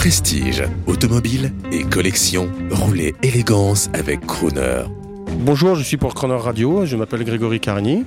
Prestige, automobile et collection, roulez élégance avec Crooner. Bonjour, je suis pour Crooner Radio, je m'appelle Grégory Carigny,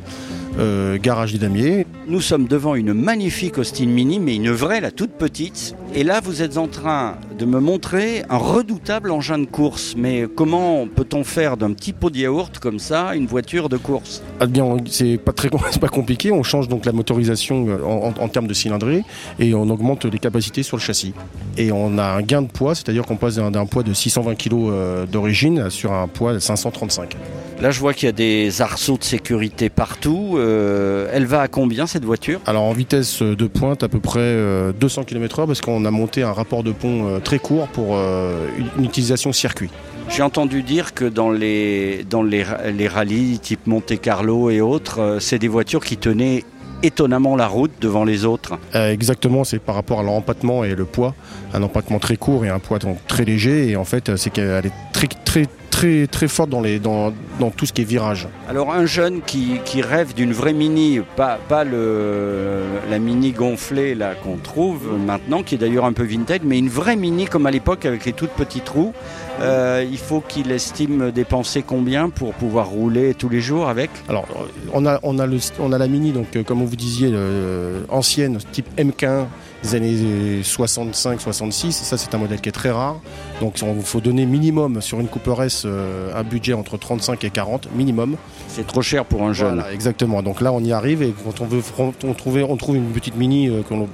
euh, garage du Damier. Nous sommes devant une magnifique Austin Mini, mais une vraie, la toute petite. Et là, vous êtes en train de me montrer un redoutable engin de course. Mais comment peut-on faire d'un petit pot de yaourt comme ça une voiture de course? Ah bien, c'est pas très pas compliqué. On change donc la motorisation euh, en, termes de cylindrée et on augmente les capacités sur le châssis. Et on a un gain de poids, c'est-à-dire qu'on passe d'un d'un poids de 620 kg euh, d'origine sur un poids de 535. Là, je vois qu'il y a des arceaux de sécurité partout. Euh, elle va à combien cette voiture? Alors en vitesse de pointe à peu près euh, 200 km/h parce qu'on a monté un rapport de pont euh, très court pour euh, une- utilisation circuit. J'ai entendu dire que dans les, dans les, ra- les rallyes type Monte Carlo et autres, euh, c'est des voitures qui tenaient étonnamment la route devant les autres. Euh, exactement, c'est par rapport à l'empattement et le poids. Un empattement très court et un poids donc très léger. Et en fait, euh, c'est qu'elle est très, très, très, très forte dans, les, dans, dans tout ce qui est virage. Alors un jeune qui, qui rêve d'une vraie mini, pas, pas le, la mini gonflée là qu'on trouve maintenant, qui est d'ailleurs un peu vintage, mais une vraie mini comme à l'époque avec les toutes petites roues, euh, il faut qu'il estime dépenser combien pour pouvoir rouler tous les jours avec? Alors, on a, on a, le, on a la Mini, donc euh, comme vous disiez, euh, ancienne, type MK1 des années 65-66. Ça, c'est un modèle qui est très rare. Donc, il faut donner minimum sur une Cooper S euh, un budget entre 35 et 40, minimum. C'est trop cher pour un jeune. Voilà, exactement. Donc là, on y arrive et quand on veut on trouve, on trouve une petite Mini, euh, qu'on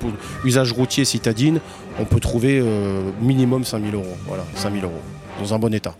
usage routier citadine, on peut trouver euh, minimum 5000 euros. Voilà, 5000 euros, dans un bon état.